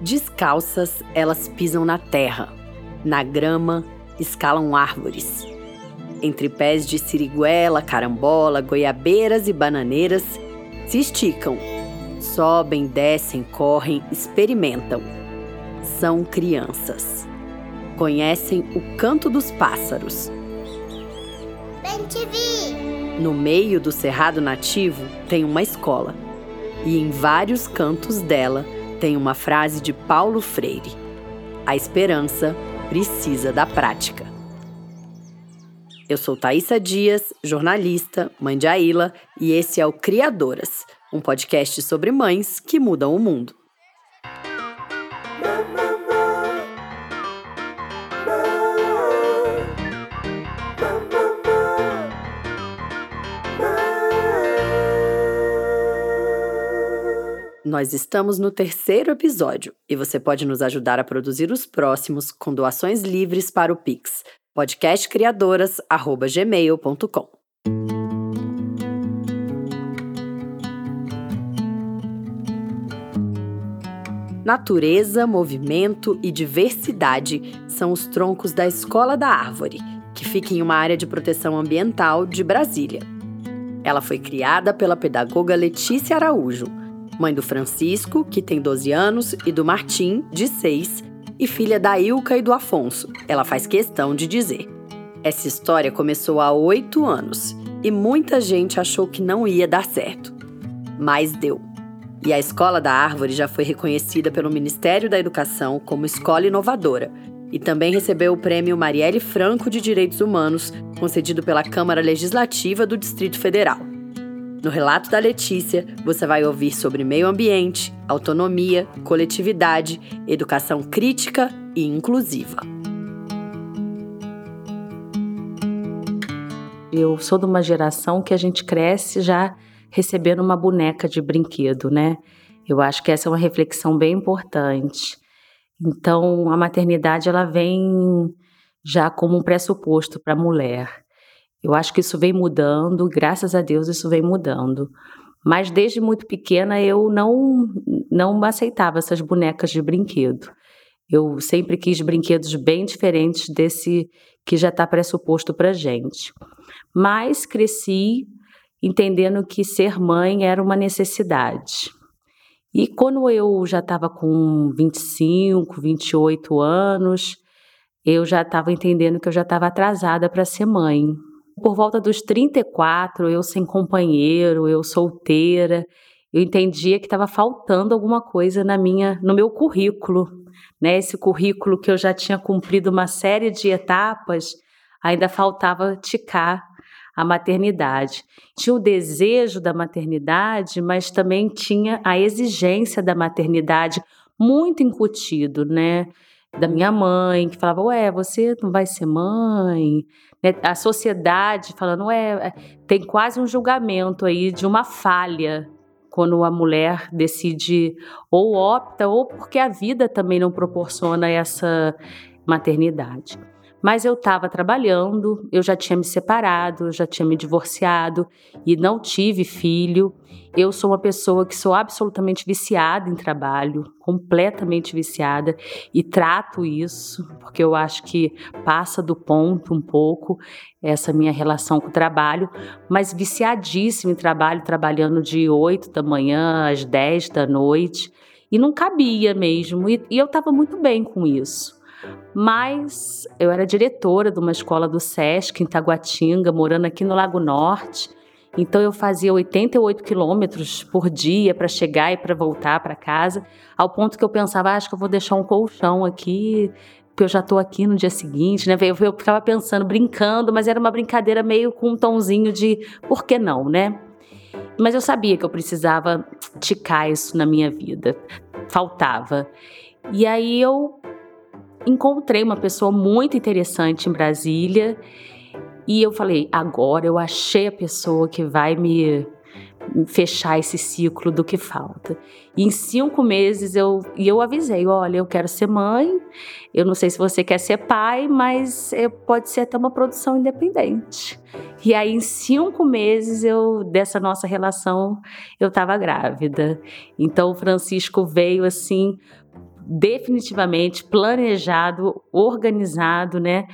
Descalças, elas pisam na terra, na grama, escalam árvores. Entre pés de siriguela, carambola, goiabeiras e bananeiras, se esticam, sobem, descem, correm, experimentam. São crianças. Conhecem o canto dos pássaros. Bem te vi. No meio do cerrado nativo tem uma escola. E em vários cantos dela tem uma frase de Paulo Freire: A esperança precisa da prática. Eu sou Thaisa Dias, jornalista, mãe de Aila, e esse é o Criadoras, um podcast sobre mães que mudam o mundo. Nós estamos no terceiro episódio e você pode nos ajudar a produzir os próximos com doações livres para o Pix, podcastcriadoras.gmail.com. Natureza, movimento e diversidade são os troncos da Escola da Árvore, que fica em uma área de proteção ambiental de Brasília. Ela foi criada pela pedagoga Letícia Araújo mãe do Francisco, que tem 12 anos, e do Martim, de 6, e filha da Ilka e do Afonso. Ela faz questão de dizer. Essa história começou há oito anos e muita gente achou que não ia dar certo. Mas deu. E a Escola da Árvore já foi reconhecida pelo Ministério da Educação como escola inovadora e também recebeu o prêmio Marielle Franco de Direitos Humanos, concedido pela Câmara Legislativa do Distrito Federal. No relato da Letícia, você vai ouvir sobre meio ambiente, autonomia, coletividade, educação crítica e inclusiva. Eu sou de uma geração que a gente cresce já recebendo uma boneca de brinquedo, né? Eu acho que essa é uma reflexão bem importante. Então, a maternidade ela vem já como um pressuposto para a mulher. Eu acho que isso vem mudando, graças a Deus isso vem mudando. Mas desde muito pequena eu não não aceitava essas bonecas de brinquedo. Eu sempre quis brinquedos bem diferentes desse que já está pressuposto para gente. Mas cresci entendendo que ser mãe era uma necessidade. E quando eu já estava com 25, 28 anos, eu já estava entendendo que eu já estava atrasada para ser mãe. Por volta dos 34, eu sem companheiro, eu solteira, eu entendia que estava faltando alguma coisa na minha, no meu currículo, né? Esse currículo que eu já tinha cumprido uma série de etapas, ainda faltava ticar a maternidade. Tinha o desejo da maternidade, mas também tinha a exigência da maternidade muito incutido, né? Da minha mãe, que falava: Ué, você não vai ser mãe? Né, a sociedade falando, ué, tem quase um julgamento aí de uma falha quando a mulher decide ou opta ou porque a vida também não proporciona essa maternidade. Mas eu estava trabalhando, eu já tinha me separado, já tinha me divorciado e não tive filho. Eu sou uma pessoa que sou absolutamente viciada em trabalho, completamente viciada e trato isso, porque eu acho que passa do ponto um pouco essa minha relação com o trabalho, mas viciadíssima em trabalho, trabalhando de 8 da manhã às 10 da noite, e não cabia mesmo, e, e eu estava muito bem com isso. Mas eu era diretora de uma escola do SESC em Taguatinga, morando aqui no Lago Norte. Então eu fazia 88 quilômetros por dia para chegar e para voltar para casa, ao ponto que eu pensava, ah, acho que eu vou deixar um colchão aqui, porque eu já estou aqui no dia seguinte, né? Eu, eu ficava pensando, brincando, mas era uma brincadeira meio com um tomzinho de por que não, né? Mas eu sabia que eu precisava ticar isso na minha vida, faltava. E aí eu encontrei uma pessoa muito interessante em Brasília e eu falei: agora eu achei a pessoa que vai me fechar esse ciclo do que falta. E em cinco meses eu e eu avisei, olha, eu quero ser mãe. Eu não sei se você quer ser pai, mas pode ser até uma produção independente. E aí em cinco meses eu dessa nossa relação eu estava grávida. Então o Francisco veio assim definitivamente planejado, organizado, né,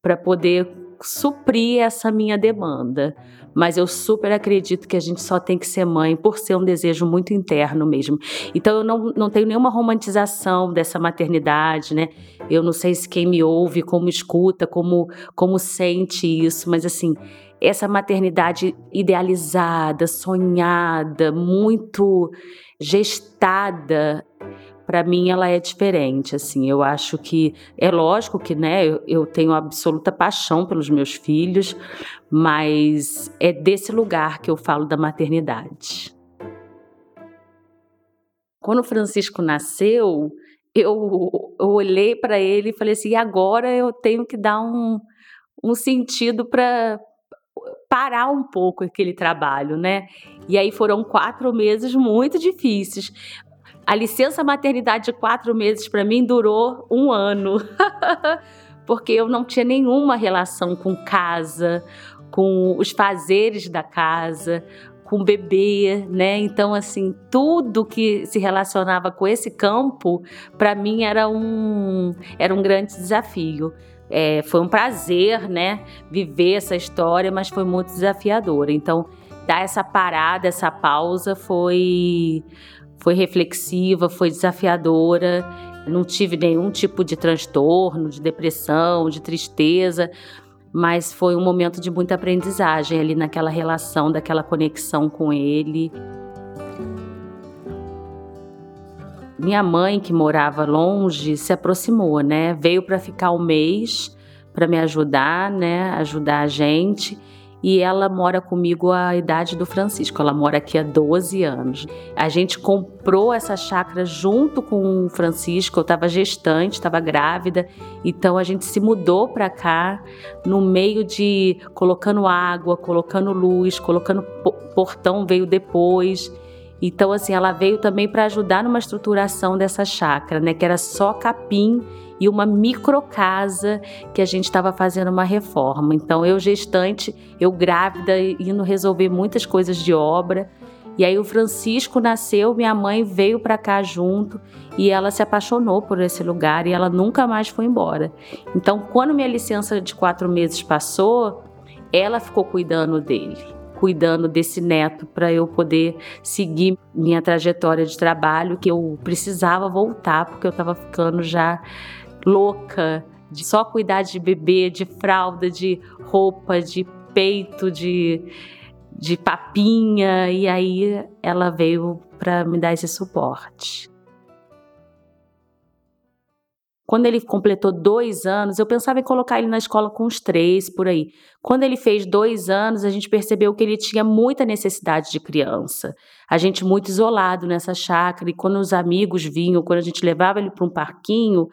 para poder suprir essa minha demanda. Mas eu super acredito que a gente só tem que ser mãe por ser um desejo muito interno mesmo. Então eu não, não tenho nenhuma romantização dessa maternidade, né? Eu não sei se quem me ouve, como escuta, como, como sente isso, mas assim, essa maternidade idealizada, sonhada, muito gestada, para mim ela é diferente, assim, eu acho que é lógico que, né, eu, tenho absoluta paixão pelos meus filhos, mas é desse lugar que eu falo da maternidade. Quando o Francisco nasceu, eu, eu olhei para ele e falei assim, e agora eu tenho que dar um, um sentido para parar um pouco aquele trabalho, né? E aí foram quatro meses muito difíceis. A licença maternidade de quatro meses para mim durou um ano, porque eu não tinha nenhuma relação com casa, com os fazeres da casa, com bebê, né? Então, assim, tudo que se relacionava com esse campo, para mim era um, era um grande desafio. É, foi um prazer, né, viver essa história, mas foi muito desafiador. Então, dar essa parada, essa pausa foi foi reflexiva, foi desafiadora. Não tive nenhum tipo de transtorno, de depressão, de tristeza, mas foi um momento de muita aprendizagem ali naquela relação, daquela conexão com ele. Minha mãe, que morava longe, se aproximou, né? Veio para ficar um mês para me ajudar, né? Ajudar a gente e ela mora comigo a idade do Francisco. Ela mora aqui há 12 anos. A gente comprou essa chácara junto com o Francisco. Eu estava gestante, estava grávida, então a gente se mudou para cá no meio de colocando água, colocando luz, colocando portão veio depois. Então, assim, ela veio também para ajudar numa estruturação dessa chácara, né? Que era só capim e uma microcasa que a gente estava fazendo uma reforma. Então, eu gestante, eu grávida, indo resolver muitas coisas de obra. E aí o Francisco nasceu, minha mãe veio para cá junto e ela se apaixonou por esse lugar e ela nunca mais foi embora. Então, quando minha licença de quatro meses passou, ela ficou cuidando dele, cuidando desse neto para eu poder seguir minha trajetória de trabalho que eu precisava voltar porque eu estava ficando já louca de só cuidar de bebê, de fralda, de roupa, de peito, de, de papinha. E aí ela veio para me dar esse suporte. Quando ele completou dois anos, eu pensava em colocar ele na escola com os três, por aí. Quando ele fez dois anos, a gente percebeu que ele tinha muita necessidade de criança. A gente muito isolado nessa chácara, e quando os amigos vinham, quando a gente levava ele para um parquinho,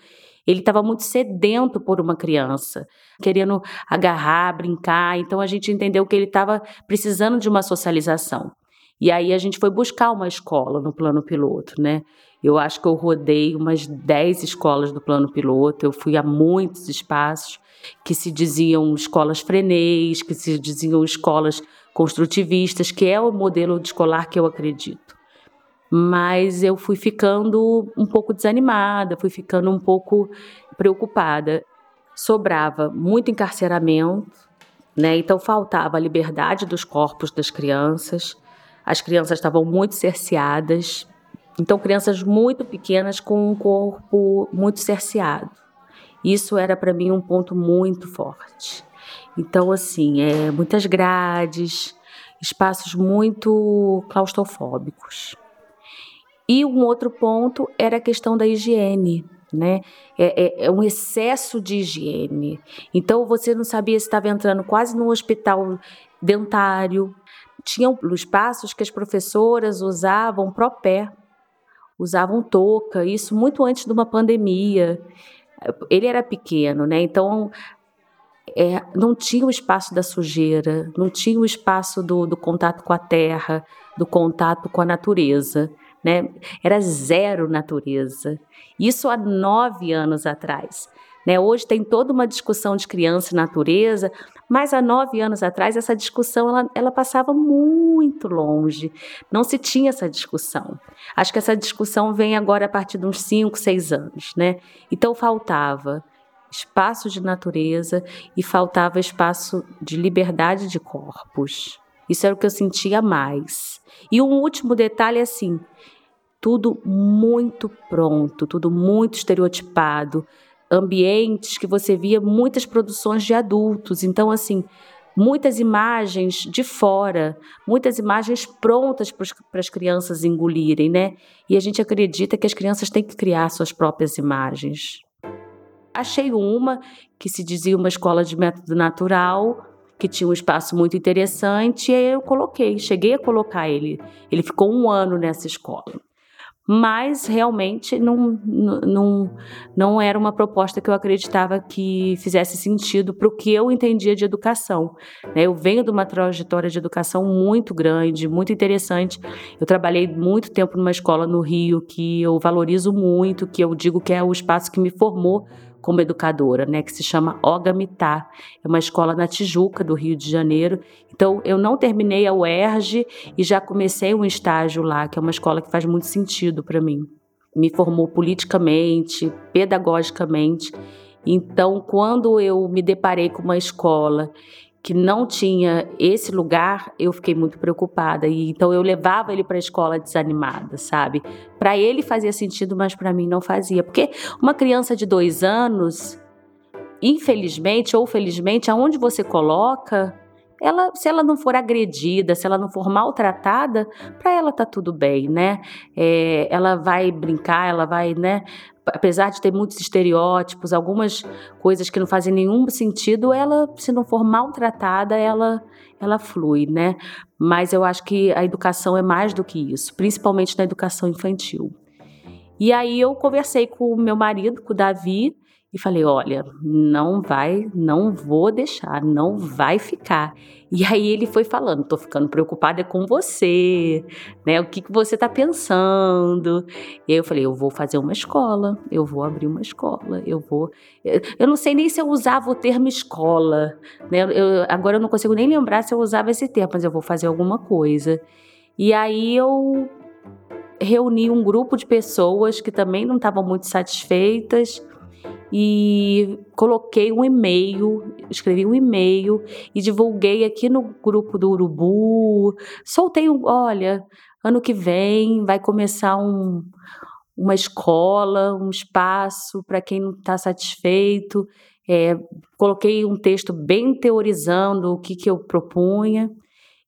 ele estava muito sedento por uma criança, querendo agarrar, brincar. Então a gente entendeu que ele estava precisando de uma socialização. E aí a gente foi buscar uma escola no plano piloto, né? Eu acho que eu rodei umas 10 escolas do plano piloto, eu fui a muitos espaços que se diziam escolas frenês, que se diziam escolas construtivistas, que é o modelo de escolar que eu acredito mas eu fui ficando um pouco desanimada, fui ficando um pouco preocupada. Sobrava muito encarceramento, né? Então faltava a liberdade dos corpos das crianças. As crianças estavam muito cerceadas. Então crianças muito pequenas com um corpo muito cerceado. Isso era para mim um ponto muito forte. Então assim, é muitas grades, espaços muito claustrofóbicos. E um outro ponto era a questão da higiene. Né? É, é, é, um excesso de higiene. Então você não sabia se estava entrando quase num hospital dentário. Tinham espaços que as professoras usavam propé, usavam touca, isso muito antes de uma pandemia. Ele era pequeno, né? Então é, não tinha o espaço da sujeira, não tinha o espaço do, do contato com a terra, do contato com a natureza né? Era zero natureza. Isso há nove anos atrás. Né? Hoje tem toda uma discussão de criança e natureza, mas há nove anos atrás essa discussão ela, ela passava muito longe. Não se tinha essa discussão. Acho que essa discussão vem agora a partir de uns cinco, seis anos. Né? Então faltava espaço de natureza e faltava espaço de liberdade de corpos. Isso era o que eu sentia mais. E um último detalhe assim, tudo muito pronto, tudo muito estereotipado, ambientes que você via muitas produções de adultos. Então, assim, muitas imagens de fora, muitas imagens prontas para as crianças engolirem, né? E a gente acredita que as crianças têm que criar suas próprias imagens. Achei uma que se dizia uma escola de método natural, que tinha um espaço muito interessante, e aí eu coloquei, cheguei a colocar ele. Ele ficou um ano nessa escola mas realmente não, não, não era uma proposta que eu acreditava que fizesse sentido para o que eu entendia de educação. Né? Eu venho de uma trajetória de educação muito grande, muito interessante. Eu trabalhei muito tempo numa escola no Rio que eu valorizo muito, que eu digo que é o espaço que me formou como educadora, né, que se chama Ogamitá. É uma escola na Tijuca, do Rio de Janeiro. Então, eu não terminei a UERJ e já comecei um estágio lá, que é uma escola que faz muito sentido para mim. Me formou politicamente, pedagogicamente. Então, quando eu me deparei com uma escola que não tinha esse lugar, eu fiquei muito preocupada. E então eu levava ele para a escola desanimada, sabe? Para ele fazia sentido, mas para mim não fazia. Porque uma criança de dois anos, infelizmente ou felizmente, aonde você coloca, ela, se ela não for agredida, se ela não for maltratada, para ela tá tudo bem, né? É, ela vai brincar, ela vai, né? Apesar de ter muitos estereótipos, algumas coisas que não fazem nenhum sentido, ela, se não for maltratada, ela, ela flui, né? Mas eu acho que a educação é mais do que isso, principalmente na educação infantil. E aí eu conversei com o meu marido, com o Davi, e falei: olha, não vai, não vou deixar, não vai ficar. E aí ele foi falando: tô ficando preocupada com você, né? O que, que você tá pensando? E aí eu falei: eu vou fazer uma escola, eu vou abrir uma escola, eu vou. Eu não sei nem se eu usava o termo escola, né? Eu, agora eu não consigo nem lembrar se eu usava esse termo, mas eu vou fazer alguma coisa. E aí eu reuni um grupo de pessoas que também não estavam muito satisfeitas e coloquei um e-mail, escrevi um e-mail e divulguei aqui no grupo do Urubu. Soltei um, olha, ano que vem vai começar um, uma escola, um espaço para quem não está satisfeito. É, coloquei um texto bem teorizando o que, que eu propunha.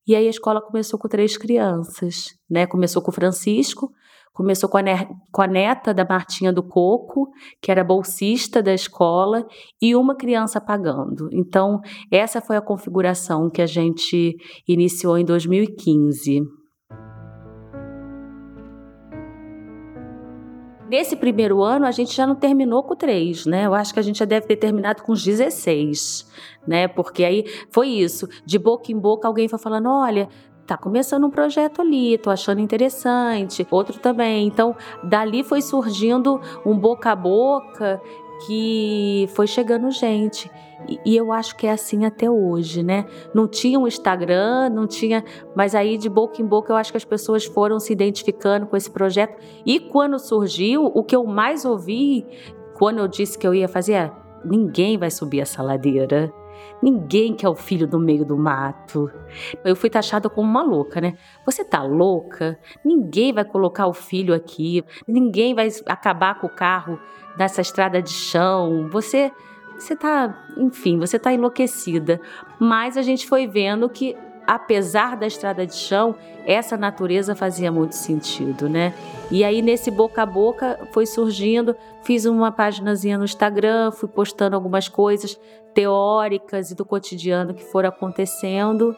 E aí a escola começou com três crianças, né? Começou com o Francisco, Começou com a, com a neta da Martinha do Coco, que era bolsista da escola, e uma criança pagando. Então, essa foi a configuração que a gente iniciou em 2015. Nesse primeiro ano, a gente já não terminou com três, né? Eu acho que a gente já deve ter terminado com os 16, né? Porque aí foi isso. De boca em boca, alguém foi falando: olha, tá começando um projeto ali, tô achando interessante, outro também. Então, dali foi surgindo um boca a boca que foi chegando gente. E, eu acho que é assim até hoje, né? Não tinha um Instagram, não tinha. Mas aí, de boca em boca, eu acho que as pessoas foram se identificando com esse projeto. E quando surgiu, o que eu mais ouvi, quando eu disse que eu ia fazer, é: ninguém vai subir essa ladeira. Ninguém quer o filho no meio do mato. Eu fui taxada como uma louca, né? Você tá louca? Ninguém vai colocar o filho aqui. Ninguém vai acabar com o carro nessa estrada de chão. Você você tá, enfim, você tá enlouquecida. Mas a gente foi vendo que apesar da estrada de chão, essa natureza fazia muito sentido, né? E aí nesse boca a boca foi surgindo, fiz uma paginazinha no Instagram, fui postando algumas coisas teóricas e do cotidiano que foram acontecendo.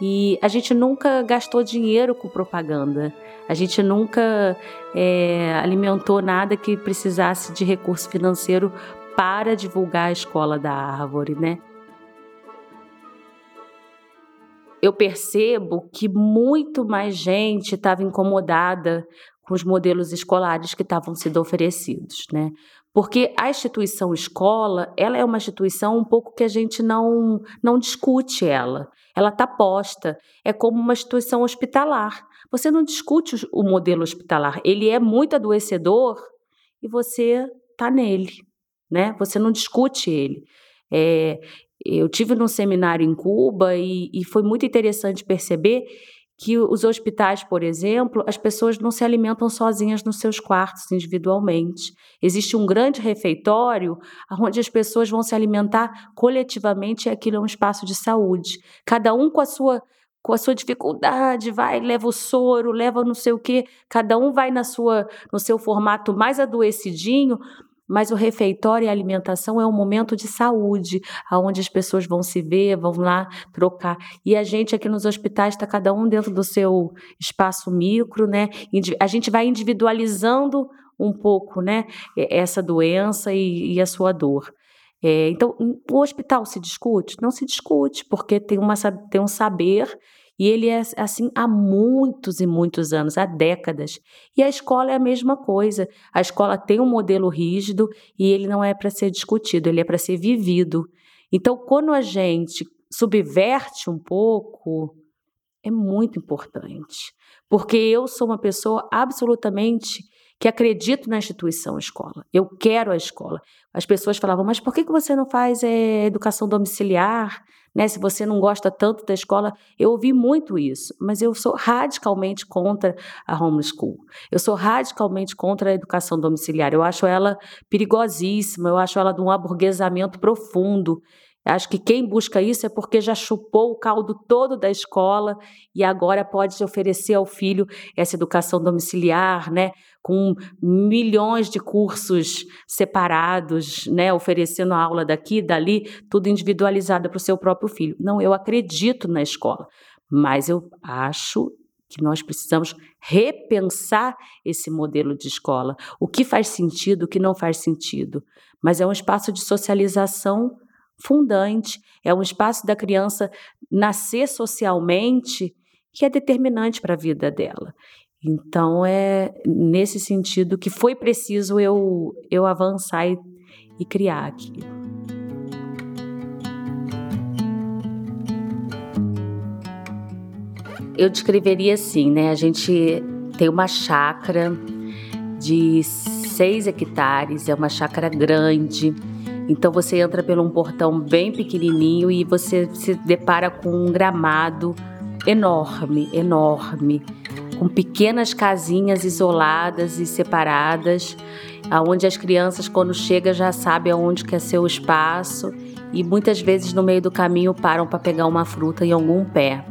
E a gente nunca gastou dinheiro com propaganda. A gente nunca é, alimentou nada que precisasse de recurso financeiro para divulgar a escola da árvore, né? Eu percebo que muito mais gente estava incomodada com os modelos escolares que estavam sendo oferecidos, né? Porque a instituição escola, ela é uma instituição um pouco que a gente não, não discute ela. Ela está posta. É como uma instituição hospitalar. Você não discute o modelo hospitalar. Ele é muito adoecedor e você está nele, né? Você não discute ele. É, eu tive num seminário em Cuba e, e foi muito interessante perceber que os hospitais, por exemplo, as pessoas não se alimentam sozinhas nos seus quartos individualmente. Existe um grande refeitório onde as pessoas vão se alimentar coletivamente e aquilo é um espaço de saúde. Cada um com a sua com a sua dificuldade, vai, leva o soro, leva não sei o quê, cada um vai na sua no seu formato mais adoecidinho, mas o refeitório e a alimentação é um momento de saúde, aonde as pessoas vão se ver, vão lá trocar. E a gente aqui nos hospitais está cada um dentro do seu espaço micro, né? A gente vai individualizando um pouco, né? Essa doença e, e a sua dor. É, então, o hospital se discute? Não se discute, porque tem, uma, tem um saber e ele é assim há muitos e muitos anos, há décadas. E a escola é a mesma coisa. A escola tem um modelo rígido e ele não é para ser discutido, ele é para ser vivido. Então, quando a gente subverte um pouco, é muito importante. Porque eu sou uma pessoa absolutamente que acredito na instituição escola. Eu quero a escola. As pessoas falavam, mas por que você não faz é, educação domiciliar? Né? Se você não gosta tanto da escola, eu ouvi muito isso, mas eu sou radicalmente contra a homeschool. Eu sou radicalmente contra a educação domiciliar. Eu acho ela perigosíssima, eu acho ela de um aburguesamento profundo. Acho que quem busca isso é porque já chupou o caldo todo da escola e agora pode oferecer ao filho essa educação domiciliar, né? Com milhões de cursos separados, né? Oferecendo aula daqui, dali, tudo individualizado para o seu próprio filho. Não, eu acredito na escola, mas eu acho que nós precisamos repensar esse modelo de escola. O que faz sentido, o que não faz sentido. Mas é um espaço de socialização fundante, é um espaço da criança nascer socialmente que é determinante para a vida dela. Então é nesse sentido que foi preciso eu, eu avançar e, e criar aqui. Eu descreveria assim, né? A gente tem uma chácara de seis hectares, é uma chácara grande então você entra por um portão bem pequenininho e você se depara com um gramado enorme, enorme, com pequenas casinhas isoladas e separadas, aonde as crianças quando chegam já sabem aonde quer ser o espaço e muitas vezes no meio do caminho param para pegar uma fruta em algum pé.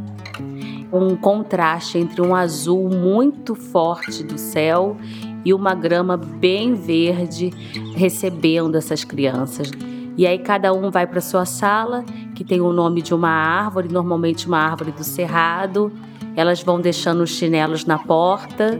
Um contraste entre um azul muito forte do céu e uma grama bem verde recebendo essas crianças. E aí cada um vai para sua sala, que tem o nome de uma árvore, normalmente uma árvore do cerrado. Elas vão deixando os chinelos na porta,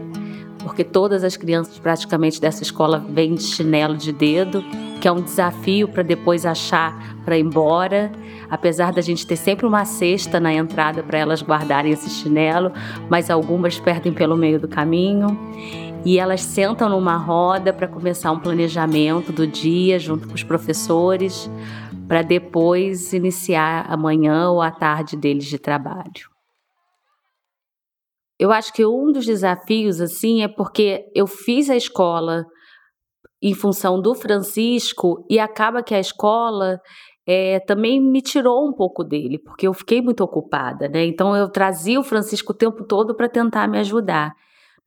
porque todas as crianças praticamente dessa escola vêm de chinelo de dedo, que é um desafio para depois achar para ir embora. Apesar da gente ter sempre uma cesta na entrada para elas guardarem esse chinelo, mas algumas perdem pelo meio do caminho e elas sentam numa roda para começar um planejamento do dia junto com os professores, para depois iniciar a manhã ou a tarde deles de trabalho. Eu acho que um dos desafios assim é porque eu fiz a escola em função do Francisco e acaba que a escola é, também me tirou um pouco dele, porque eu fiquei muito ocupada, né? Então eu trazia o Francisco o tempo todo para tentar me ajudar.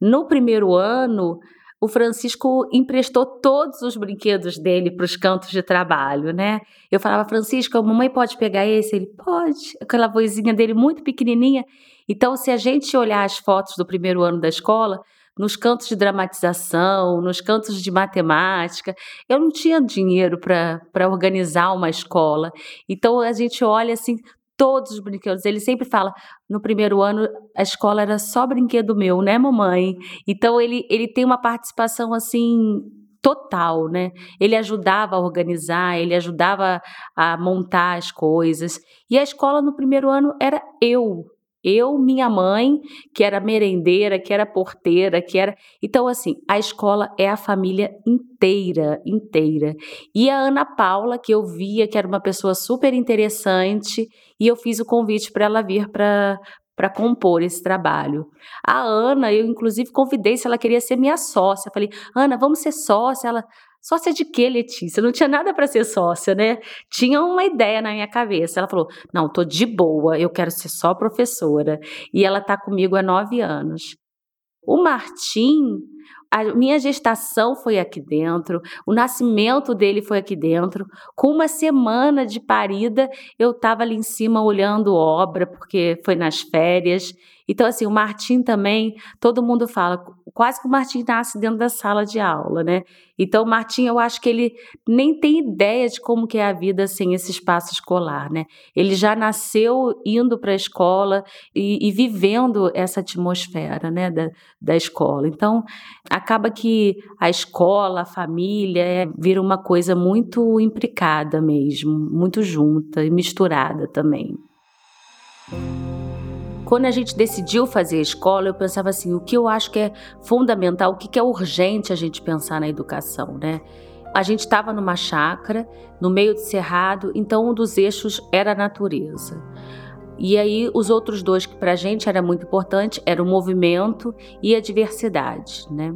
No primeiro ano, o Francisco emprestou todos os brinquedos dele para os cantos de trabalho, né? Eu falava, Francisco, a mamãe pode pegar esse? Ele pode. Aquela vozinha dele muito pequenininha. Então, se a gente olhar as fotos do primeiro ano da escola, nos cantos de dramatização, nos cantos de matemática. Eu não tinha dinheiro para organizar uma escola. Então a gente olha assim, todos os brinquedos. Ele sempre fala: no primeiro ano a escola era só brinquedo meu, né, mamãe? Então ele, ele tem uma participação assim total, né? Ele ajudava a organizar, ele ajudava a montar as coisas. E a escola no primeiro ano era eu. Eu, minha mãe, que era merendeira, que era porteira, que era. Então, assim, a escola é a família inteira, inteira. E a Ana Paula, que eu via que era uma pessoa super interessante, e eu fiz o convite para ela vir para para compor esse trabalho. A Ana, eu inclusive convidei se ela queria ser minha sócia. Falei, Ana, vamos ser sócia. Ela, Sócia de quê, Letícia? Não tinha nada para ser sócia, né? Tinha uma ideia na minha cabeça. Ela falou: não, tô de boa, eu quero ser só professora. E ela tá comigo há nove anos. O Martim, a minha gestação foi aqui dentro, o nascimento dele foi aqui dentro. Com uma semana de parida, eu estava ali em cima olhando obra, porque foi nas férias. Então, assim, o Martim também, todo mundo fala, quase que o Martim nasce dentro da sala de aula, né? Então, o Martim, eu acho que ele nem tem ideia de como que é a vida sem esse espaço escolar, né? Ele já nasceu indo para a escola e, e, vivendo essa atmosfera, né, da, da escola. Então, acaba que a escola, a família, é, vira uma coisa muito implicada mesmo, muito junta e misturada também. Quando a gente decidiu fazer a escola, eu pensava assim: o que eu acho que é fundamental, o que é urgente a gente pensar na educação, né? A gente estava numa chácara, no meio de cerrado, então um dos eixos era a natureza. E aí os outros dois que para a gente era muito importante era o movimento e a diversidade, né?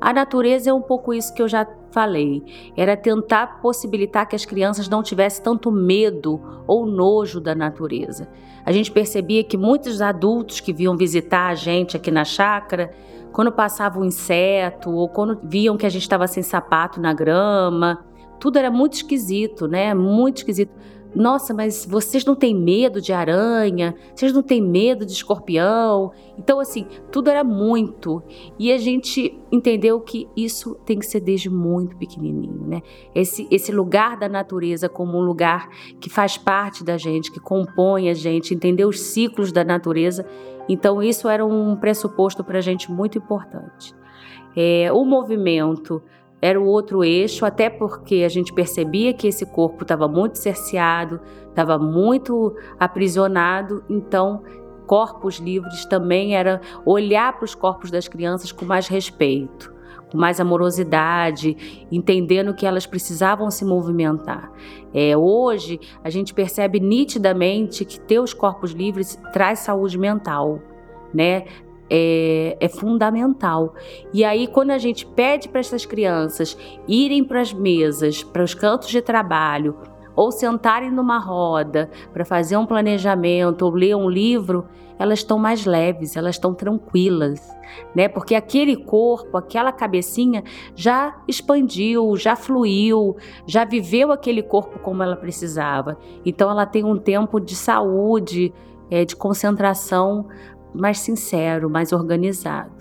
A natureza é um pouco isso que eu já falei, era tentar possibilitar que as crianças não tivessem tanto medo ou nojo da natureza. A gente percebia que muitos adultos que vinham visitar a gente aqui na chácara, quando passava um inseto ou quando viam que a gente estava sem sapato na grama, tudo era muito esquisito, né? Muito esquisito. Nossa, mas vocês não têm medo de aranha? Vocês não têm medo de escorpião? Então, assim, tudo era muito. E a gente entendeu que isso tem que ser desde muito pequenininho, né? Esse, esse lugar da natureza como um lugar que faz parte da gente, que compõe a gente, entender os ciclos da natureza. Então, isso era um pressuposto para a gente muito importante. É, o movimento era o outro eixo, até porque a gente percebia que esse corpo estava muito cerceado, estava muito aprisionado, então corpos livres também era olhar para os corpos das crianças com mais respeito, com mais amorosidade, entendendo que elas precisavam se movimentar. É, hoje a gente percebe nitidamente que ter os corpos livres traz saúde mental, né? É, é fundamental. E aí, quando a gente pede para essas crianças irem para as mesas, para os cantos de trabalho, ou sentarem numa roda para fazer um planejamento ou ler um livro, elas estão mais leves, elas estão tranquilas, né? Porque aquele corpo, aquela cabecinha já expandiu, já fluiu, já viveu aquele corpo como ela precisava. Então ela tem um tempo de saúde, é, de concentração mais sincero, mais organizado.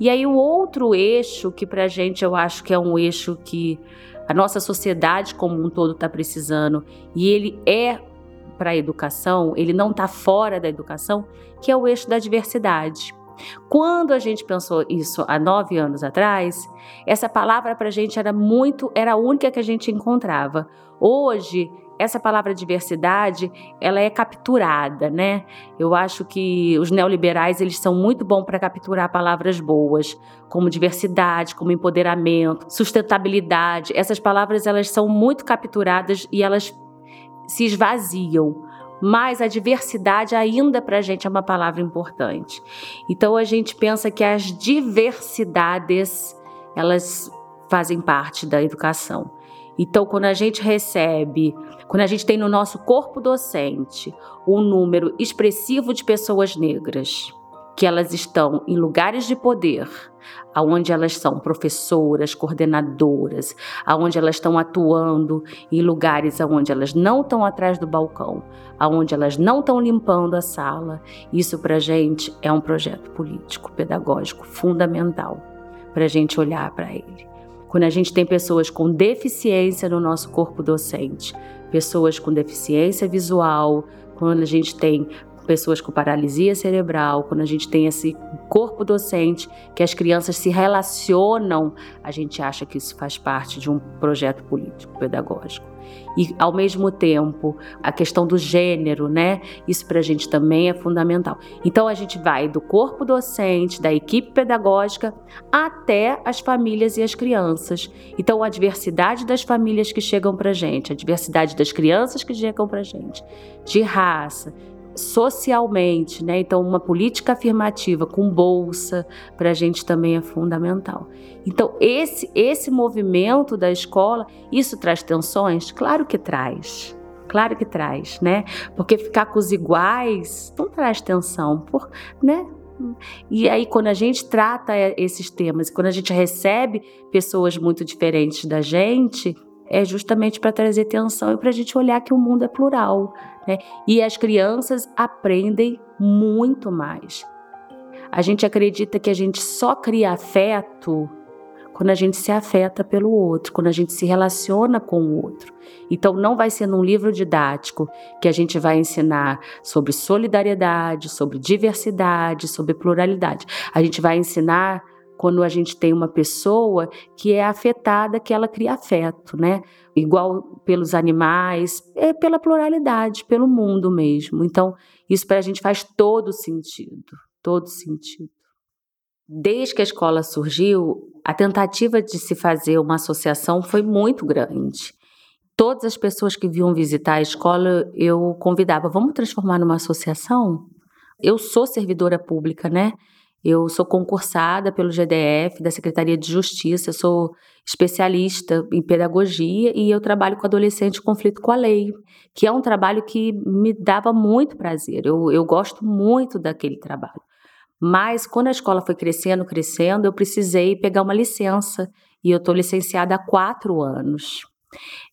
E aí o outro eixo que para a gente eu acho que é um eixo que a nossa sociedade como um todo está precisando e ele é para a educação, ele não está fora da educação, que é o eixo da diversidade. Quando a gente pensou isso há nove anos atrás, essa palavra para a gente era muito, era a única que a gente encontrava. Hoje essa palavra diversidade, ela é capturada, né? Eu acho que os neoliberais, eles são muito bons para capturar palavras boas, como diversidade, como empoderamento, sustentabilidade. Essas palavras, elas são muito capturadas e elas se esvaziam. Mas a diversidade ainda para a gente é uma palavra importante. Então a gente pensa que as diversidades, elas fazem parte da educação. Então, quando a gente recebe, quando a gente tem no nosso corpo docente um número expressivo de pessoas negras, que elas estão em lugares de poder, aonde elas são professoras, coordenadoras, aonde elas estão atuando em lugares aonde elas não estão atrás do balcão, aonde elas não estão limpando a sala. Isso para gente é um projeto político, pedagógico fundamental para a gente olhar para ele quando a gente tem pessoas com deficiência no nosso corpo docente, pessoas com deficiência visual, quando a gente tem pessoas com paralisia cerebral, quando a gente tem esse corpo docente, que as crianças se relacionam, a gente acha que isso faz parte de um projeto político pedagógico. E, ao mesmo tempo, a questão do gênero, né? Isso para a gente também é fundamental. Então, a gente vai do corpo docente, da equipe pedagógica, até as famílias e as crianças. Então, a diversidade das famílias que chegam para a gente, a diversidade das crianças que chegam para a gente, de raça, socialmente, né? Então, uma política afirmativa com bolsa para a gente também é fundamental. Então, esse, esse movimento da escola, isso traz tensões? Claro que traz. Claro que traz, né? Porque ficar com os iguais não traz tensão, por, né? E aí, quando a gente trata esses temas, quando a gente recebe pessoas muito diferentes da gente, é justamente para trazer atenção e para a gente olhar que o mundo é plural. Né? E as crianças aprendem muito mais. A gente acredita que a gente só cria afeto quando a gente se afeta pelo outro, quando a gente se relaciona com o outro. Então, não vai ser num livro didático que a gente vai ensinar sobre solidariedade, sobre diversidade, sobre pluralidade. A gente vai ensinar quando a gente tem uma pessoa que é afetada, que ela cria afeto, né? Igual pelos animais, é pela pluralidade, pelo mundo mesmo. Então, isso para a gente faz todo sentido, todo sentido. Desde que a escola surgiu, a tentativa de se fazer uma associação foi muito grande. Todas as pessoas que vinham visitar a escola, eu convidava, vamos transformar numa associação? Eu sou servidora pública, né? Eu sou concursada pelo GDF, da Secretaria de Justiça, sou especialista em pedagogia e eu trabalho com adolescente em conflito com a lei, que é um trabalho que me dava muito prazer. Eu, eu gosto muito daquele trabalho. Mas quando a escola foi crescendo, crescendo, eu precisei pegar uma licença e eu estou licenciada há quatro anos.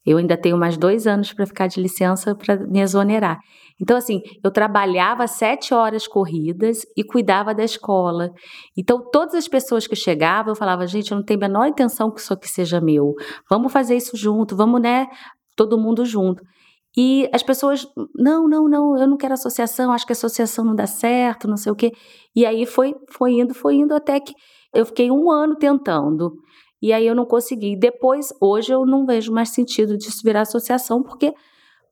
Eu ainda tenho mais dois anos para ficar de licença para me exonerar. Então, assim, eu trabalhava sete horas corridas e cuidava da escola. Então, todas as pessoas que chegavam, eu falava, gente, eu não tenho a menor intenção que isso aqui seja meu. Vamos fazer isso junto, vamos, né? Todo mundo junto. E as pessoas, não, não, não, eu não quero associação, acho que associação não dá certo, não sei o quê. E aí foi, foi indo, foi indo até que eu fiquei um ano tentando. E aí eu não consegui. Depois, hoje eu não vejo mais sentido disso virar associação, porque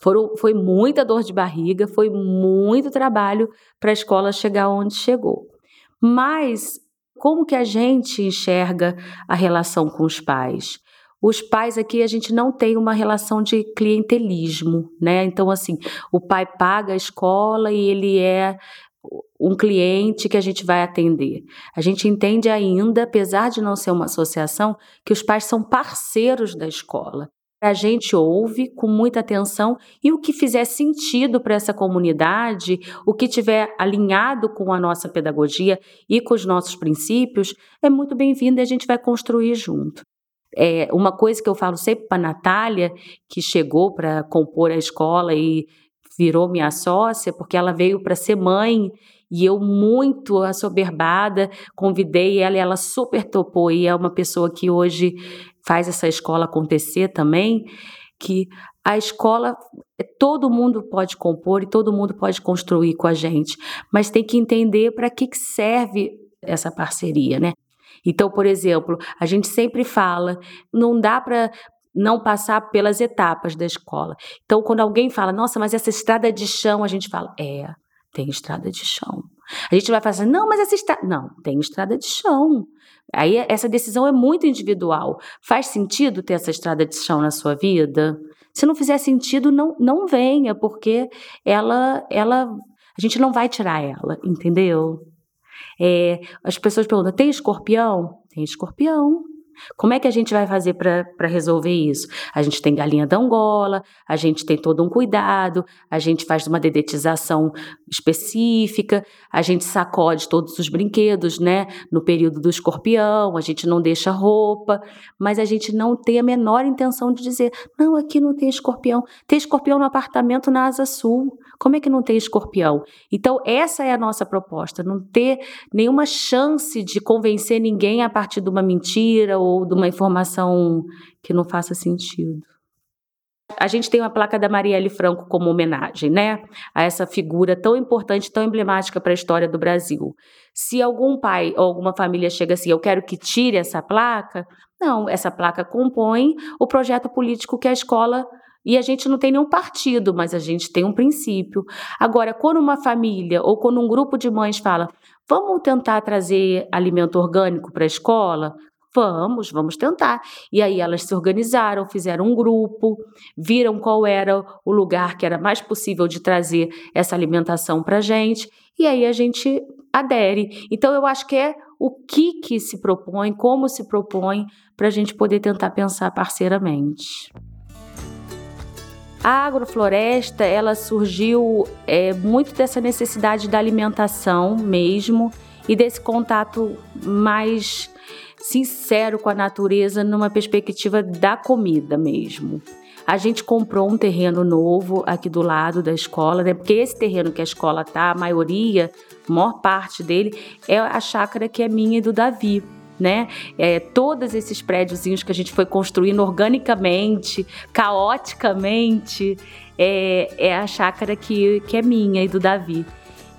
foram, foi muita dor de barriga, foi muito trabalho para a escola chegar onde chegou. Mas como que a gente enxerga a relação com os pais? Os pais aqui a gente não tem uma relação de clientelismo, né? Então assim, o pai paga a escola e ele é um cliente que a gente vai atender. A gente entende ainda, apesar de não ser uma associação, que os pais são parceiros da escola. A gente ouve com muita atenção e o que fizer sentido para essa comunidade, o que tiver alinhado com a nossa pedagogia e com os nossos princípios, é muito bem-vindo e a gente vai construir junto. É uma coisa que eu falo sempre para a Natália, que chegou para compor a escola e virou minha sócia, porque ela veio para ser mãe e eu, muito assoberbada, convidei ela e ela super topou. E é uma pessoa que hoje faz essa escola acontecer também. Que a escola, todo mundo pode compor e todo mundo pode construir com a gente, mas tem que entender para que serve essa parceria, né? Então, por exemplo, a gente sempre fala, não dá para não passar pelas etapas da escola. Então, quando alguém fala, nossa, mas essa estrada de chão, a gente fala, é, tem estrada de chão. A gente vai falar assim, não, mas essa estrada. Não, tem estrada de chão. Aí essa decisão é muito individual. Faz sentido ter essa estrada de chão na sua vida? Se não fizer sentido, não, não venha, porque ela, ela, a gente não vai tirar ela, entendeu? É, as pessoas perguntam: tem escorpião? Tem escorpião. Como é que a gente vai fazer para resolver isso? A gente tem galinha da Angola, a gente tem todo um cuidado, a gente faz uma dedetização específica, a gente sacode todos os brinquedos, né? No período do escorpião, a gente não deixa roupa, mas a gente não tem a menor intenção de dizer, não, aqui não tem escorpião. Tem escorpião no apartamento na Asa Sul. Como é que não tem escorpião? Então, essa é a nossa proposta, não ter nenhuma chance de convencer ninguém a partir de uma mentira ou de uma informação que não faça sentido. A gente tem uma placa da Marielle Franco como homenagem, né? A essa figura tão importante, tão emblemática para a história do Brasil. Se algum pai ou alguma família chega assim, eu quero que tire essa placa, não, essa placa compõe o projeto político que a escola e a gente não tem nenhum partido, mas a gente tem um princípio. Agora, quando uma família ou quando um grupo de mães fala, vamos tentar trazer alimento orgânico para a escola, Vamos, vamos tentar. E aí elas se organizaram, fizeram um grupo, viram qual era o lugar que era mais possível de trazer essa alimentação para a gente, e aí a gente adere. Então eu acho que é o que que se propõe, como se propõe, para a gente poder tentar pensar parceiramente. A agrofloresta, ela surgiu é, muito dessa necessidade da alimentação mesmo e desse contato mais sincero com a natureza numa perspectiva da comida mesmo. A gente comprou um terreno novo aqui do lado da escola, né? Porque esse terreno que a escola tá, a maioria, a maior parte dele é a chácara que é minha e do Davi. Né? É, todos esses prédiozinhos que a gente foi construindo organicamente, caoticamente, é, é a chácara que, que é minha e do Davi.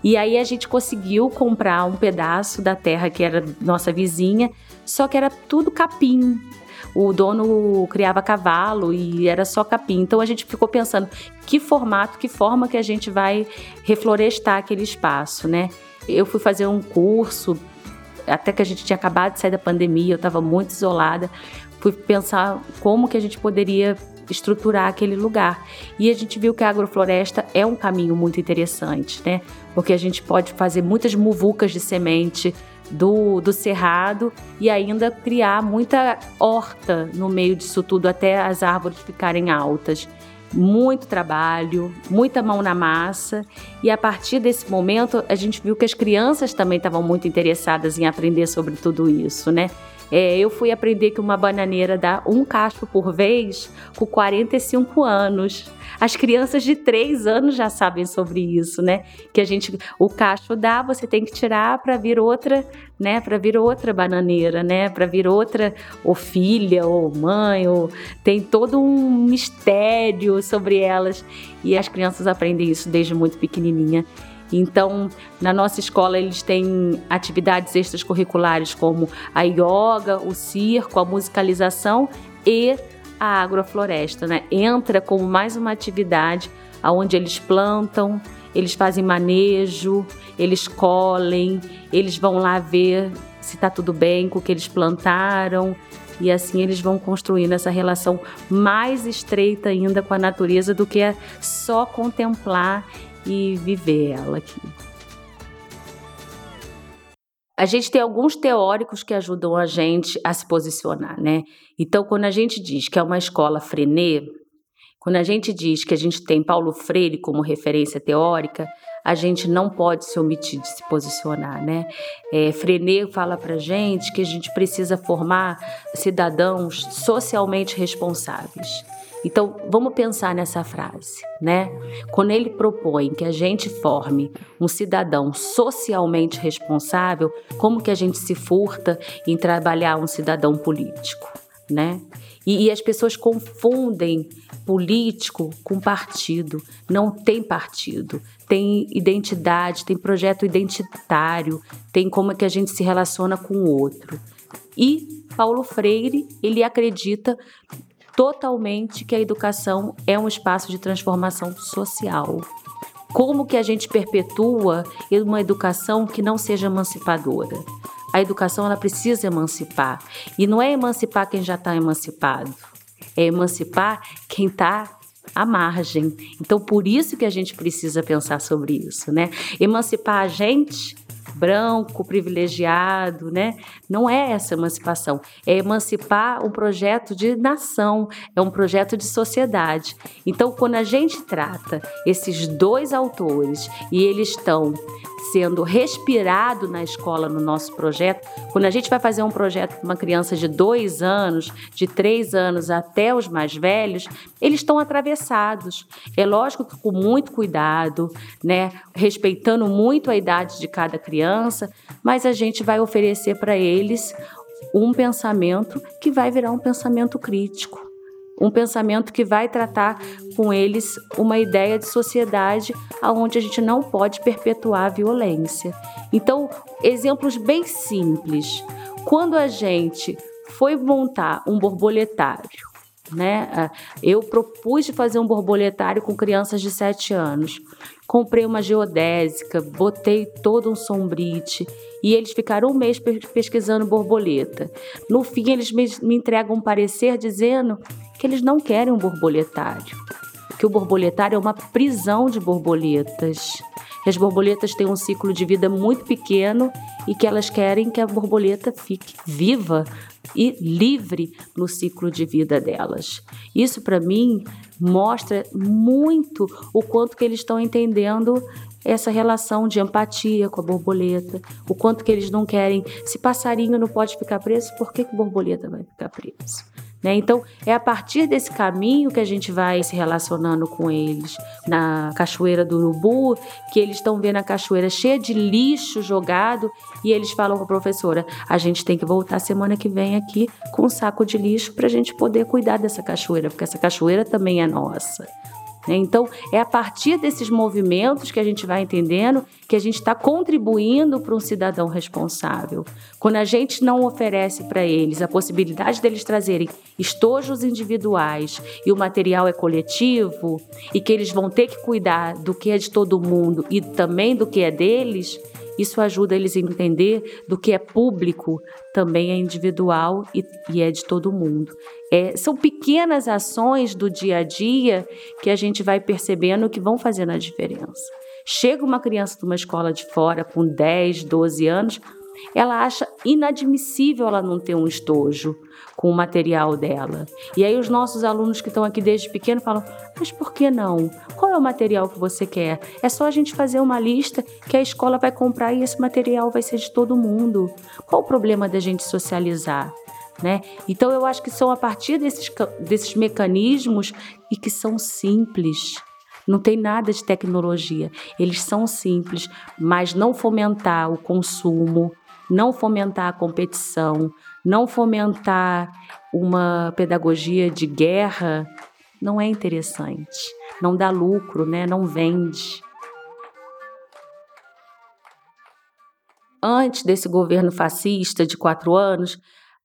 E aí a gente conseguiu comprar um pedaço da terra que era nossa vizinha, só que era tudo capim. O dono criava cavalo e era só capim. Então a gente ficou pensando que formato, que forma que a gente vai reflorestar aquele espaço, né? Eu fui fazer um curso, até que a gente tinha acabado de sair da pandemia, eu estava muito isolada. Fui pensar como que a gente poderia estruturar aquele lugar. E a gente viu que a agrofloresta é um caminho muito interessante, né? Porque a gente pode fazer muitas muvucas de semente do, do cerrado e ainda criar muita horta no meio disso tudo até as árvores ficarem altas. Muito trabalho, muita mão na massa, e a partir desse momento a gente viu que as crianças também estavam muito interessadas em aprender sobre tudo isso, né? É, eu fui aprender que uma bananeira dá um cacho por vez com 45 anos. As crianças de 3 anos já sabem sobre isso, né? Que a gente, o cacho dá, você tem que tirar para vir outra, né? Para vir outra bananeira, né? Para vir outra, ou filha, ou mãe, ou tem todo um mistério sobre elas. E as crianças aprendem isso desde muito pequenininha. Então, na nossa escola, eles têm atividades extracurriculares como a yoga, o circo, a musicalização e a agrofloresta, né? Entra como mais uma atividade onde eles plantam, eles fazem manejo, eles colhem, eles vão lá ver se está tudo bem com o que eles plantaram. E assim eles vão construindo essa relação mais estreita ainda com a natureza do que é só contemplar e viver ela aqui. A gente tem alguns teóricos que ajudam a gente a se posicionar, né? Então, quando a gente diz que é uma escola frenê, quando a gente diz que a gente tem Paulo Freire como referência teórica, a gente não pode se omitir de se posicionar, né? É, fala para gente que a gente precisa formar cidadãos socialmente responsáveis. Então, vamos pensar nessa frase, né? Quando ele propõe que a gente forme um cidadão socialmente responsável, como que a gente se furta em trabalhar um cidadão político, né? E, e as pessoas confundem político com partido. Não tem partido, tem identidade, tem projeto identitário, tem como é que a gente se relaciona com o outro. E Paulo Freire, ele acredita totalmente que a educação é um espaço de transformação social. Como que a gente perpetua uma educação que não seja emancipadora? A educação ela precisa emancipar e não é emancipar quem já está emancipado, é emancipar quem está à margem. Então, por isso que a gente precisa pensar sobre isso, né? Emancipar a gente branco, privilegiado, né? Não é essa emancipação. É emancipar um projeto de nação, é um projeto de sociedade. Então, quando a gente trata esses dois autores e eles estão sendo respirado na escola no nosso projeto, quando a gente vai fazer um projeto com uma criança de dois anos, de três anos até os mais velhos, eles estão atravessados. É lógico que com muito cuidado, né, respeitando muito a idade de cada criança, mas a gente vai oferecer para eles um pensamento que vai virar um pensamento crítico um pensamento que vai tratar com eles uma ideia de sociedade onde a gente não pode perpetuar a violência. Então, exemplos bem simples. Quando a gente foi montar um borboletário, né? Eu propus de fazer um borboletário com crianças de 7 anos. Comprei uma geodésica, botei todo um sombrite e eles ficaram um mês pesquisando borboleta. No fim, eles me entregam um parecer dizendo que eles não querem um borboletário, que o borboletário é uma prisão de borboletas. Que as borboletas têm um ciclo de vida muito pequeno e que elas querem que a borboleta fique viva e livre no ciclo de vida delas. Isso para mim mostra muito o quanto que eles estão entendendo essa relação de empatia com a borboleta, o quanto que eles não querem. Se passarinho não pode ficar preso, por que, que borboleta vai ficar preso? Né? Então, é a partir desse caminho que a gente vai se relacionando com eles. Na Cachoeira do Urubu, que eles estão vendo a cachoeira cheia de lixo jogado e eles falam com a professora: a gente tem que voltar semana que vem aqui com um saco de lixo para a gente poder cuidar dessa cachoeira, porque essa cachoeira também é nossa. Né? Então, é a partir desses movimentos que a gente vai entendendo que a gente está contribuindo para um cidadão responsável. Quando a gente não oferece para eles a possibilidade deles trazerem estojos individuais e o material é coletivo e que eles vão ter que cuidar do que é de todo mundo e também do que é deles, isso ajuda eles a entender do que é público também é individual e, e é de todo mundo. É, são pequenas ações do dia a dia que a gente vai percebendo que vão fazendo a diferença. Chega uma criança de uma escola de fora com 10, 12 anos, ela acha inadmissível ela não ter um estojo com o material dela. E aí os nossos alunos que estão aqui desde pequeno falam: "Mas por que não? Qual é o material que você quer? É só a gente fazer uma lista que a escola vai comprar e esse material vai ser de todo mundo. Qual o problema da gente socializar?" Né? Então eu acho que são a partir desses, desses mecanismos e que são simples. Não tem nada de tecnologia. Eles são simples, mas não fomentar o consumo, não fomentar a competição, não fomentar uma pedagogia de guerra não é interessante, não dá lucro, né? não vende. Antes desse governo fascista de quatro anos,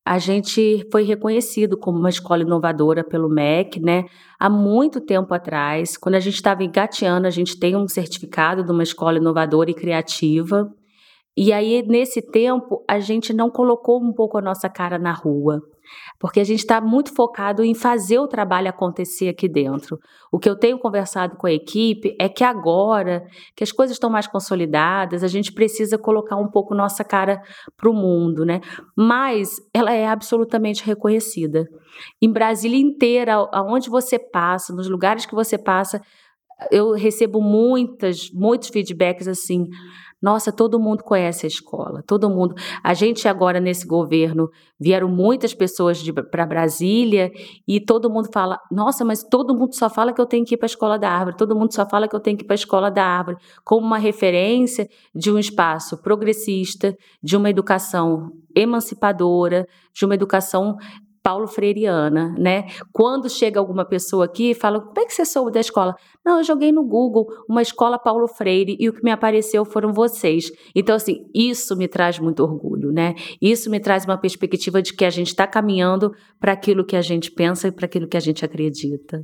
a gente foi reconhecido como uma escola inovadora pelo MEC, né? Há muito tempo atrás, quando a gente estava engateando, a gente tem um certificado de uma escola inovadora e criativa. E aí, nesse tempo, a gente não colocou um pouco a nossa cara na rua, porque a gente está muito focado em fazer o trabalho acontecer aqui dentro. O que eu tenho conversado com a equipe é que agora que as coisas estão mais consolidadas, a gente precisa colocar um pouco nossa cara para o mundo, né? Mas ela é absolutamente reconhecida. Em Brasília inteira, aonde você passa, nos lugares que você passa, eu recebo muitas, muitos feedbacks assim. Nossa, todo mundo conhece a escola, todo mundo. A gente agora nesse governo vieram muitas pessoas para Brasília e todo mundo fala: Nossa, mas todo mundo só fala que eu tenho que ir para a escola da árvore, todo mundo só fala que eu tenho que ir para a escola da árvore, como uma referência de um espaço progressista, de uma educação emancipadora, de uma educação Paulo Freireana, né? Quando chega alguma pessoa aqui e fala, como é que você soube da escola? Não, eu joguei no Google uma escola Paulo Freire e o que me apareceu foram vocês. Então, assim, isso me traz muito orgulho, né? Isso me traz uma perspectiva de que a gente está caminhando para aquilo que a gente pensa e para aquilo que a gente acredita.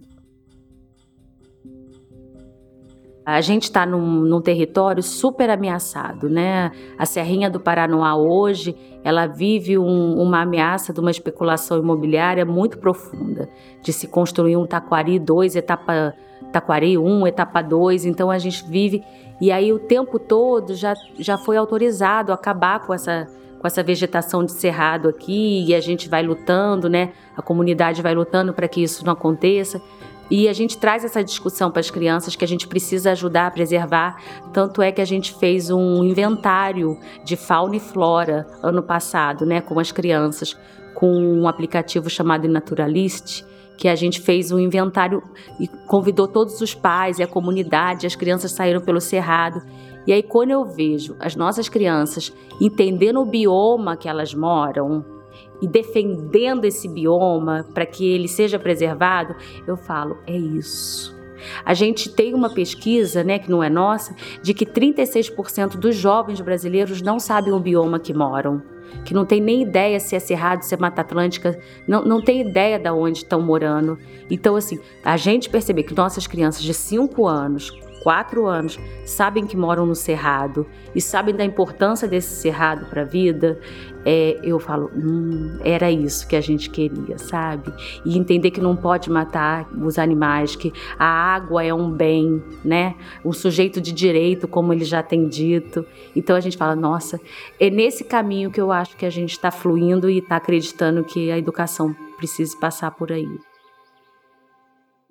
A gente está num, num, território super ameaçado, né? A Serrinha do Paranoá hoje, ela vive um, uma ameaça de uma especulação imobiliária muito profunda, de se construir um Taquari 2, etapa Taquari 1, etapa 2, então a gente vive e aí o tempo todo já, já foi autorizado acabar com essa com essa vegetação de cerrado aqui e a gente vai lutando, né? A comunidade vai lutando para que isso não aconteça. E a gente traz essa discussão para as crianças que a gente precisa ajudar a preservar. Tanto é que a gente fez um inventário de fauna e flora ano passado, né, com as crianças, com um aplicativo chamado Naturalist, que a gente fez um inventário e convidou todos os pais e a comunidade, as crianças saíram pelo cerrado. E aí quando eu vejo as nossas crianças entendendo o bioma que elas moram, e defendendo esse bioma para que ele seja preservado, eu falo, é isso. A gente tem uma pesquisa, né, que não é nossa, de que 36% dos jovens brasileiros não sabem o bioma que moram que não tem nem ideia se é Cerrado, se é Mata Atlântica, não, não tem ideia de onde estão morando. Então, assim, a gente perceber que nossas crianças de 5 anos, quatro anos sabem que moram no Cerrado e sabem da importância desse Cerrado para a vida, é, eu falo, hum, era isso que a gente queria, sabe? E entender que não pode matar os animais, que a água é um bem, né? Um sujeito de direito, como ele já tem dito. Então a gente fala, nossa, é nesse caminho que eu acho que a gente está fluindo e está acreditando que a educação precisa passar por aí.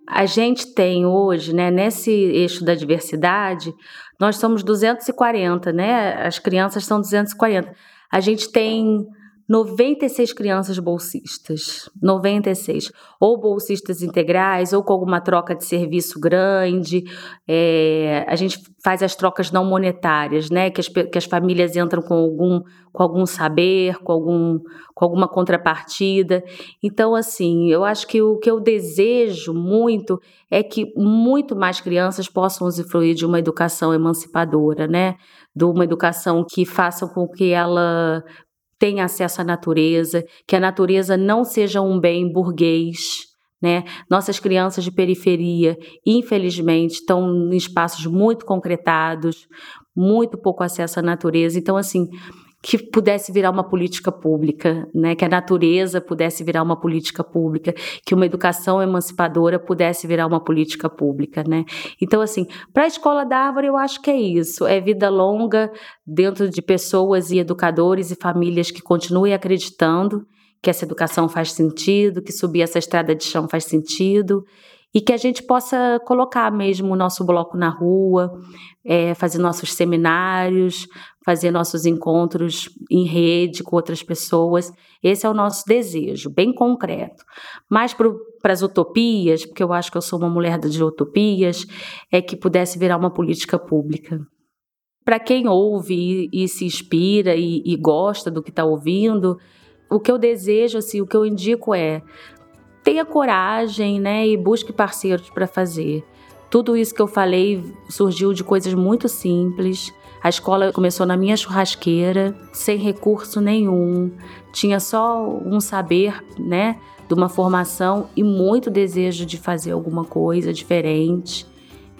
A gente tem hoje, né, nesse eixo da diversidade, nós somos 240, né? As crianças são 240. A gente tem 96 crianças bolsistas, 96, ou bolsistas integrais, ou com alguma troca de serviço grande. É, a gente faz as trocas não monetárias, né? Que as, que as famílias entram com algum, com algum saber, com, algum, com alguma contrapartida. Então, assim, eu acho que o que eu desejo muito é que muito mais crianças possam usufruir de uma educação emancipadora, né? De uma educação que faça com que ela tenha acesso à natureza, que a natureza não seja um bem burguês. Né? Nossas crianças de periferia, infelizmente, estão em espaços muito concretados, muito pouco acesso à natureza. Então, assim, que pudesse virar uma política pública, né? que a natureza pudesse virar uma política pública, que uma educação emancipadora pudesse virar uma política pública. Né? Então, assim, para a Escola da Árvore, eu acho que é isso: é vida longa dentro de pessoas e educadores e famílias que continuem acreditando que essa educação faz sentido, que subir essa estrada de chão faz sentido e que a gente possa colocar mesmo o nosso bloco na rua, é, fazer nossos seminários, fazer nossos encontros em rede com outras pessoas. Esse é o nosso desejo, bem concreto. Mas para as utopias, porque eu acho que eu sou uma mulher de utopias, é que pudesse virar uma política pública. Para quem ouve e, e, se inspira e, e gosta do que está ouvindo, o que eu desejo, assim, o que eu indico é tenha coragem, né, e busque parceiros para fazer. Tudo isso que eu falei surgiu de coisas muito simples. A escola começou na minha churrasqueira, sem recurso nenhum. Tinha só um saber, né, de uma formação e muito desejo de fazer alguma coisa diferente.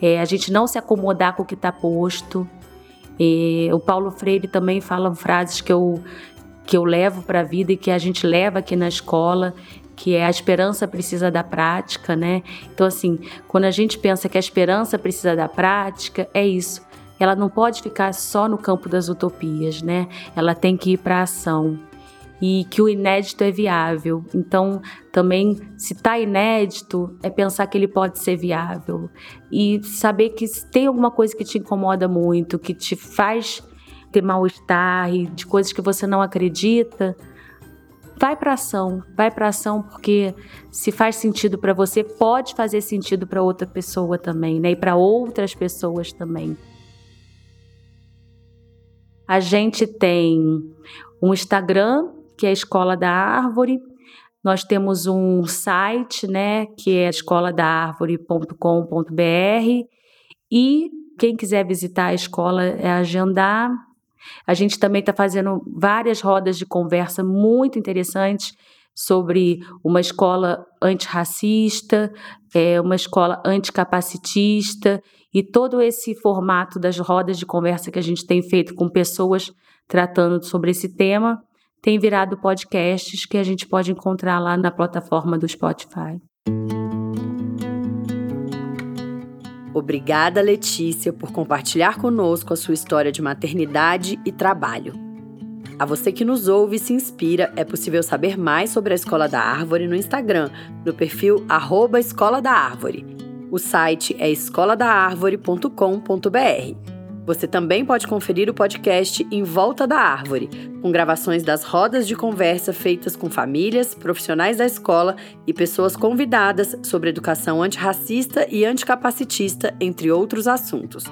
É, a gente não se acomodar com o que está posto. O Paulo Freire também fala frases que eu que eu levo para a vida e que a gente leva aqui na escola, que é a esperança precisa da prática, né? Então, assim, quando a gente pensa que a esperança precisa da prática, é isso. Ela não pode ficar só no campo das utopias, né? Ela tem que ir para a ação. E que o inédito é viável. Então, também, se está inédito, é pensar que ele pode ser viável. E saber que se tem alguma coisa que te incomoda muito, que te faz ter mal-estar e de coisas que você não acredita, vai para ação, vai para ação porque se faz sentido para você, pode fazer sentido para outra pessoa também, né? E para outras pessoas também. A gente tem um Instagram, que é a Escola da Árvore. Nós temos um site, né, que é escoladaárvore.com.br. E quem quiser visitar a escola é agendar a gente também está fazendo várias rodas de conversa muito interessantes sobre uma escola antirracista, é, uma escola anticapacitista e todo esse formato das rodas de conversa que a gente tem feito com pessoas tratando sobre esse tema tem virado podcasts que a gente pode encontrar lá na plataforma do Spotify. Obrigada, Letícia, por compartilhar conosco a sua história de maternidade e trabalho. A você que nos ouve e se inspira, é possível saber mais sobre a Escola da Árvore no Instagram, no perfil arroba Escola da Árvore. O site é escoladaarvore.com.br. Você também pode conferir o podcast Em Volta da Árvore, com gravações das rodas de conversa feitas com famílias, profissionais da escola e pessoas convidadas sobre educação antirracista e anticapacitista, entre outros assuntos.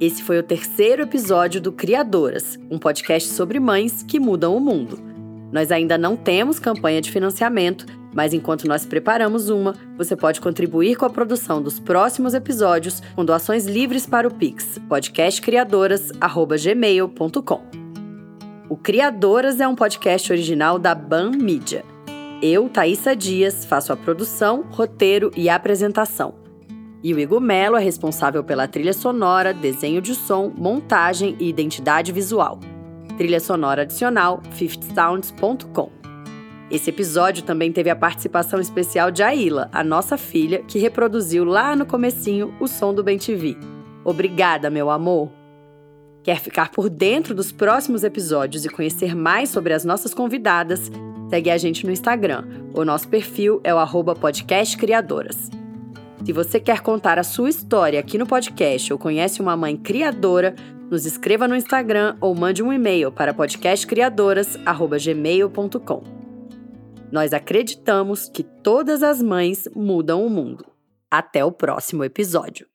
Esse foi o terceiro episódio do Criadoras, um podcast sobre mães que mudam o mundo. Nós ainda não temos campanha de financiamento, mas enquanto nós preparamos uma, você pode contribuir com a produção dos próximos episódios com doações livres para o Pix, podcastcriadoras.gmail.com. O Criadoras é um podcast original da Ban Media. Eu, Thaisa Dias, faço a produção, roteiro e apresentação. E o Igor Melo é responsável pela trilha sonora, desenho de som, montagem e identidade visual. Trilha sonora adicional 50sounds.com. Esse episódio também teve a participação especial de Aila, a nossa filha, que reproduziu lá no comecinho o som do Bem TV. Obrigada, meu amor! Quer ficar por dentro dos próximos episódios e conhecer mais sobre as nossas convidadas? Segue a gente no Instagram. O nosso perfil é o podcastcriadoras. Se você quer contar a sua história aqui no podcast ou conhece uma mãe criadora, nos escreva no Instagram ou mande um e-mail para podcastcriadoras@gmail.com. Nós acreditamos que todas as mães mudam o mundo. Até o próximo episódio.